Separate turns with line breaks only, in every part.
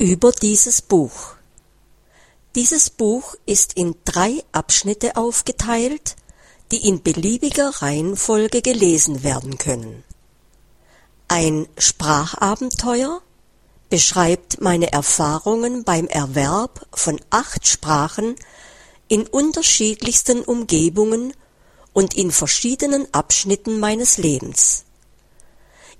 über dieses Buch. Dieses Buch ist in drei Abschnitte aufgeteilt, die in beliebiger Reihenfolge gelesen werden können. Ein Sprachabenteuer beschreibt meine Erfahrungen beim Erwerb von acht Sprachen in unterschiedlichsten Umgebungen und in verschiedenen Abschnitten meines Lebens.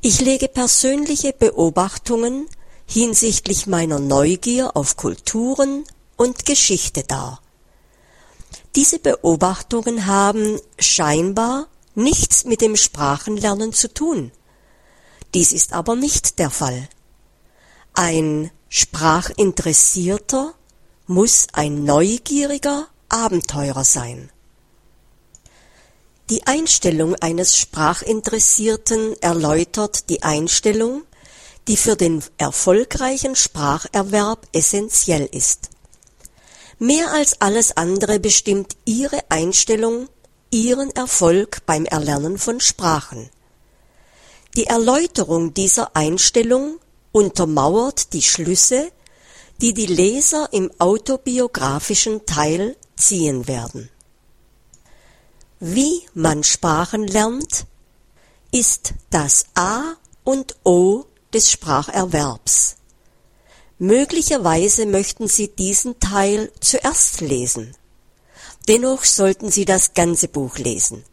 Ich lege persönliche Beobachtungen hinsichtlich meiner Neugier auf Kulturen und Geschichte dar. Diese Beobachtungen haben scheinbar nichts mit dem Sprachenlernen zu tun. Dies ist aber nicht der Fall. Ein Sprachinteressierter muss ein neugieriger Abenteurer sein. Die Einstellung eines Sprachinteressierten erläutert die Einstellung, die für den erfolgreichen Spracherwerb essentiell ist. Mehr als alles andere bestimmt ihre Einstellung ihren Erfolg beim Erlernen von Sprachen. Die Erläuterung dieser Einstellung untermauert die Schlüsse, die die Leser im autobiografischen Teil ziehen werden. Wie man Sprachen lernt, ist das A und O des Spracherwerbs. Möglicherweise möchten Sie diesen Teil zuerst lesen. Dennoch sollten Sie das ganze Buch lesen,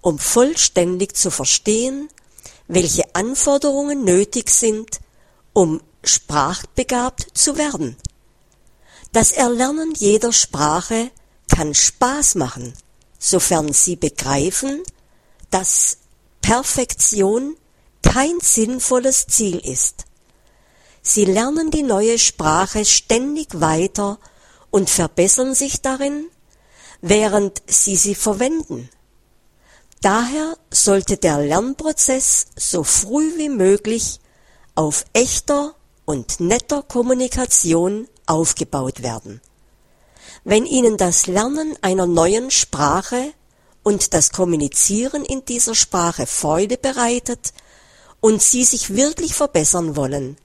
um vollständig zu verstehen, welche Anforderungen nötig sind, um sprachbegabt zu werden. Das Erlernen jeder Sprache kann Spaß machen sofern sie begreifen, dass Perfektion kein sinnvolles Ziel ist. Sie lernen die neue Sprache ständig weiter und verbessern sich darin, während sie sie verwenden. Daher sollte der Lernprozess so früh wie möglich auf echter und netter Kommunikation aufgebaut werden. Wenn Ihnen das Lernen einer neuen Sprache und das Kommunizieren in dieser Sprache Freude bereitet und Sie sich wirklich verbessern wollen,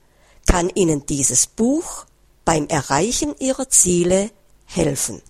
kann Ihnen dieses Buch beim Erreichen Ihrer Ziele helfen